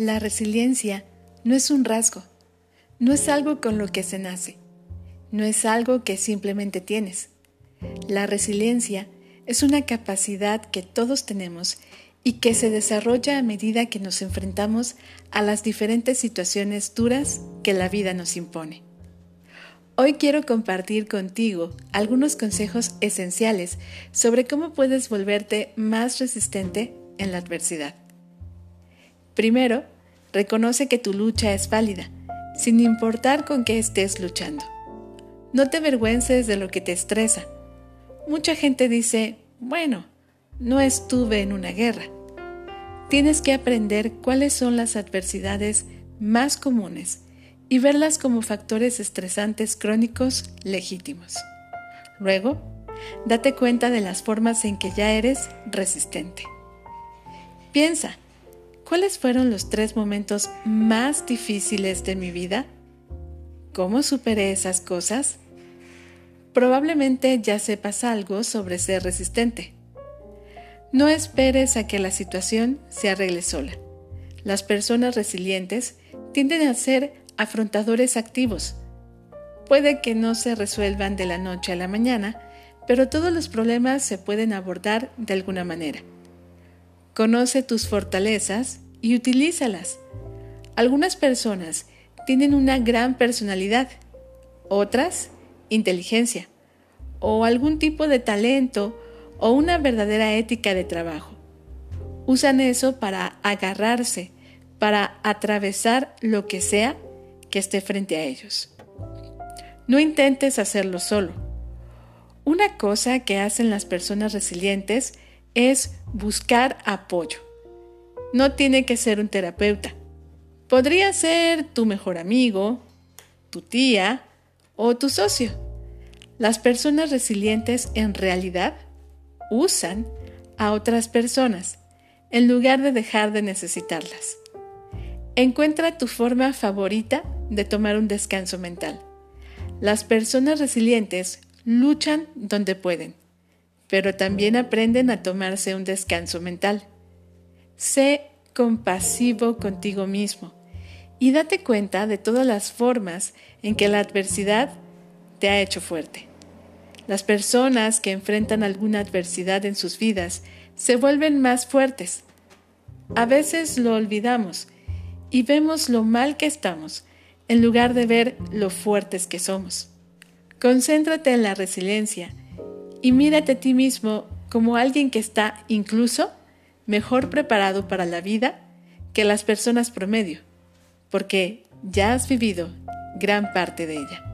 La resiliencia no es un rasgo, no es algo con lo que se nace, no es algo que simplemente tienes. La resiliencia es una capacidad que todos tenemos y que se desarrolla a medida que nos enfrentamos a las diferentes situaciones duras que la vida nos impone. Hoy quiero compartir contigo algunos consejos esenciales sobre cómo puedes volverte más resistente en la adversidad. Primero, reconoce que tu lucha es válida, sin importar con qué estés luchando. No te avergüences de lo que te estresa. Mucha gente dice, bueno, no estuve en una guerra. Tienes que aprender cuáles son las adversidades más comunes y verlas como factores estresantes crónicos legítimos. Luego, date cuenta de las formas en que ya eres resistente. Piensa, ¿Cuáles fueron los tres momentos más difíciles de mi vida? ¿Cómo superé esas cosas? Probablemente ya sepas algo sobre ser resistente. No esperes a que la situación se arregle sola. Las personas resilientes tienden a ser afrontadores activos. Puede que no se resuelvan de la noche a la mañana, pero todos los problemas se pueden abordar de alguna manera. Conoce tus fortalezas y utilízalas. Algunas personas tienen una gran personalidad, otras inteligencia, o algún tipo de talento o una verdadera ética de trabajo. Usan eso para agarrarse, para atravesar lo que sea que esté frente a ellos. No intentes hacerlo solo. Una cosa que hacen las personas resilientes es buscar apoyo. No tiene que ser un terapeuta. Podría ser tu mejor amigo, tu tía o tu socio. Las personas resilientes en realidad usan a otras personas en lugar de dejar de necesitarlas. Encuentra tu forma favorita de tomar un descanso mental. Las personas resilientes luchan donde pueden, pero también aprenden a tomarse un descanso mental. Sé compasivo contigo mismo y date cuenta de todas las formas en que la adversidad te ha hecho fuerte. Las personas que enfrentan alguna adversidad en sus vidas se vuelven más fuertes. A veces lo olvidamos y vemos lo mal que estamos en lugar de ver lo fuertes que somos. Concéntrate en la resiliencia y mírate a ti mismo como alguien que está incluso mejor preparado para la vida que las personas promedio, porque ya has vivido gran parte de ella.